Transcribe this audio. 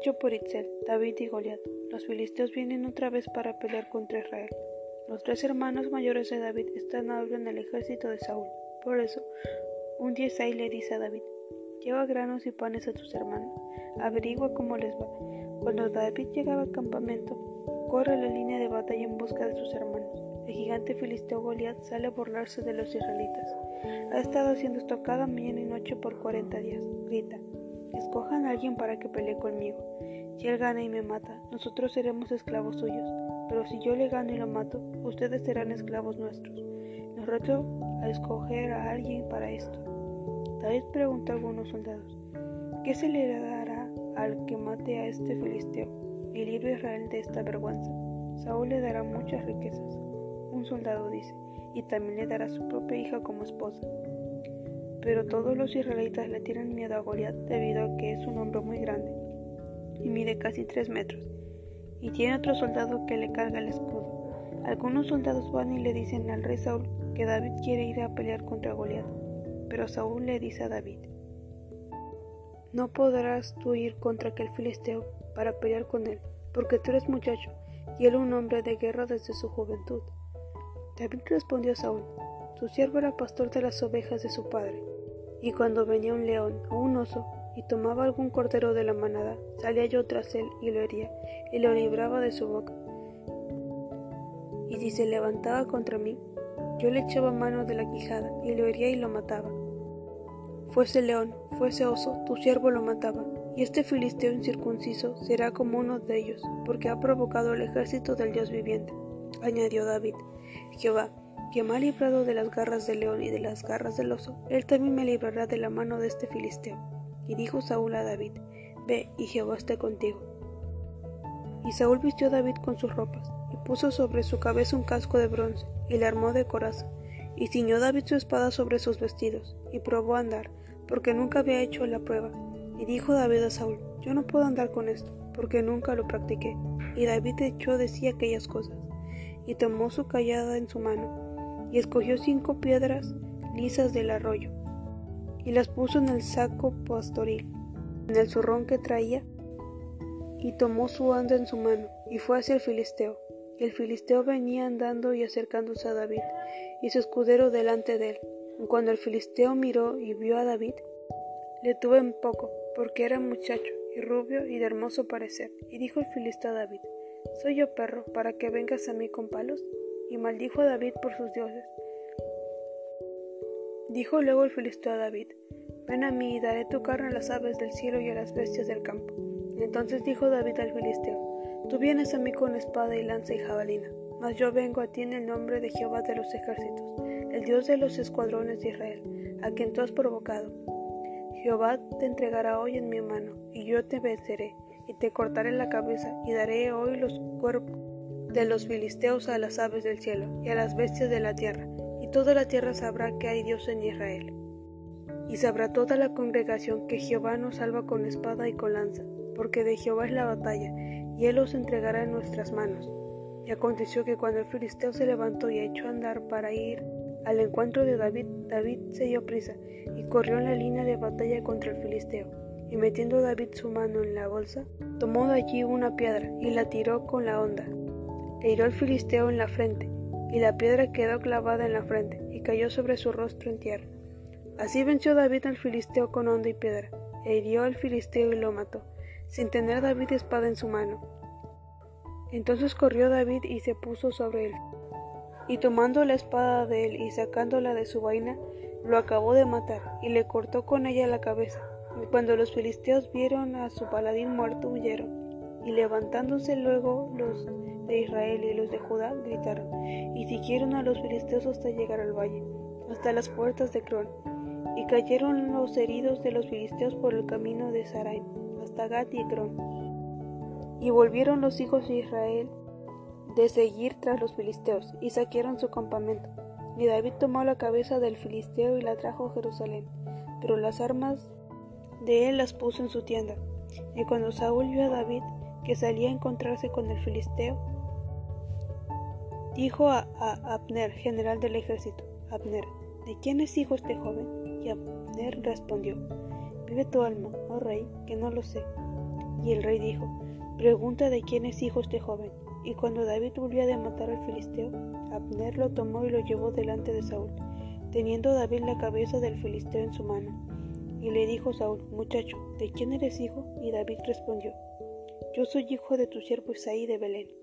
Hecho por Itzel, David y Goliat. Los filisteos vienen otra vez para pelear contra Israel. Los tres hermanos mayores de David están ahora en el ejército de Saúl. Por eso, un día Isaí le dice a David, lleva granos y panes a tus hermanos, averigua cómo les va. Cuando David llegaba al campamento, corre la línea de batalla en busca de sus hermanos. El gigante filisteo Goliat sale a burlarse de los israelitas. Ha estado haciendo esto cada mañana y noche por cuarenta días. Grita, escojan a alguien para que pelee conmigo. Si él gana y me mata, nosotros seremos esclavos suyos. Pero si yo le gano y lo mato, ustedes serán esclavos nuestros. Nos reto a escoger a alguien para esto. David preguntó a algunos soldados, ¿qué se le dará al que mate a este filisteo y libre a Israel de esta vergüenza? Saúl le dará muchas riquezas. Un soldado dice, y también le dará su propia hija como esposa. Pero todos los israelitas le tienen miedo a Goliat debido a que es un hombre muy grande y mide casi tres metros, y tiene otro soldado que le carga el escudo. Algunos soldados van y le dicen al rey Saúl que David quiere ir a pelear contra Goliat, pero Saúl le dice a David, no podrás tú ir contra aquel filisteo para pelear con él, porque tú eres muchacho y él un hombre de guerra desde su juventud. David respondió a Saúl, su siervo era pastor de las ovejas de su padre, y cuando venía un león o un oso y tomaba algún cordero de la manada, salía yo tras él y lo hería, y lo libraba de su boca. Y si se levantaba contra mí, yo le echaba mano de la quijada, y lo hería y lo mataba. Fuese león, fuese oso, tu siervo lo mataba, y este filisteo incircunciso será como uno de ellos, porque ha provocado el ejército del Dios viviente. Añadió David, Jehová, que me ha librado de las garras del león y de las garras del oso, él también me librará de la mano de este filisteo. Y dijo Saúl a David, Ve, y Jehová esté contigo. Y Saúl vistió a David con sus ropas, y puso sobre su cabeza un casco de bronce, y le armó de coraza, y ciñó David su espada sobre sus vestidos, y probó a andar, porque nunca había hecho la prueba. Y dijo David a Saúl, Yo no puedo andar con esto, porque nunca lo practiqué. Y David echó de sí aquellas cosas y tomó su callada en su mano, y escogió cinco piedras lisas del arroyo, y las puso en el saco pastoril, en el zurrón que traía, y tomó su anda en su mano, y fue hacia el filisteo. Y el filisteo venía andando y acercándose a David, y su escudero delante de él. Cuando el filisteo miró y vio a David, le tuvo en poco, porque era muchacho, y rubio, y de hermoso parecer. Y dijo el filisteo a David, ¿Soy yo perro para que vengas a mí con palos? Y maldijo a David por sus dioses. Dijo luego el filisteo a David, Ven a mí y daré tu carne a las aves del cielo y a las bestias del campo. Entonces dijo David al filisteo, Tú vienes a mí con espada y lanza y jabalina, mas yo vengo a ti en el nombre de Jehová de los ejércitos, el Dios de los escuadrones de Israel, a quien tú has provocado. Jehová te entregará hoy en mi mano, y yo te venceré y te cortaré la cabeza, y daré hoy los cuerpos de los filisteos a las aves del cielo y a las bestias de la tierra, y toda la tierra sabrá que hay Dios en Israel. Y sabrá toda la congregación que Jehová nos salva con espada y con lanza, porque de Jehová es la batalla, y él os entregará en nuestras manos. Y aconteció que cuando el filisteo se levantó y echó a andar para ir al encuentro de David, David se dio prisa y corrió en la línea de batalla contra el filisteo y metiendo David su mano en la bolsa, tomó de allí una piedra y la tiró con la honda. Le hirió al filisteo en la frente, y la piedra quedó clavada en la frente y cayó sobre su rostro en tierra. Así venció David al filisteo con honda y piedra, e hirió al filisteo y lo mató, sin tener David espada en su mano. Entonces corrió David y se puso sobre él, y tomando la espada de él y sacándola de su vaina, lo acabó de matar, y le cortó con ella la cabeza, cuando los filisteos vieron a su paladín muerto, huyeron, y levantándose luego los de Israel y los de Judá gritaron, y siguieron a los filisteos hasta llegar al valle, hasta las puertas de Cron, y cayeron los heridos de los filisteos por el camino de Sarai, hasta Gat y Cron. Y volvieron los hijos de Israel de seguir tras los filisteos, y saquearon su campamento. Y David tomó la cabeza del filisteo y la trajo a Jerusalén, pero las armas de él las puso en su tienda. Y cuando Saúl vio a David que salía a encontrarse con el filisteo, dijo a, Abner, general del ejército, Abner, ¿de quién es hijo este joven? Y Abner respondió, Vive tu alma, oh rey, que no lo sé. Y el rey dijo, Pregunta de quién es hijo este joven. Y cuando David volvió de matar al filisteo, Abner lo tomó y lo llevó delante de Saúl, teniendo David la cabeza del filisteo en su mano. Y le dijo Saúl, Muchacho, ¿de quién eres hijo? Y David respondió, Yo soy hijo de tu siervo Isaí de Belén.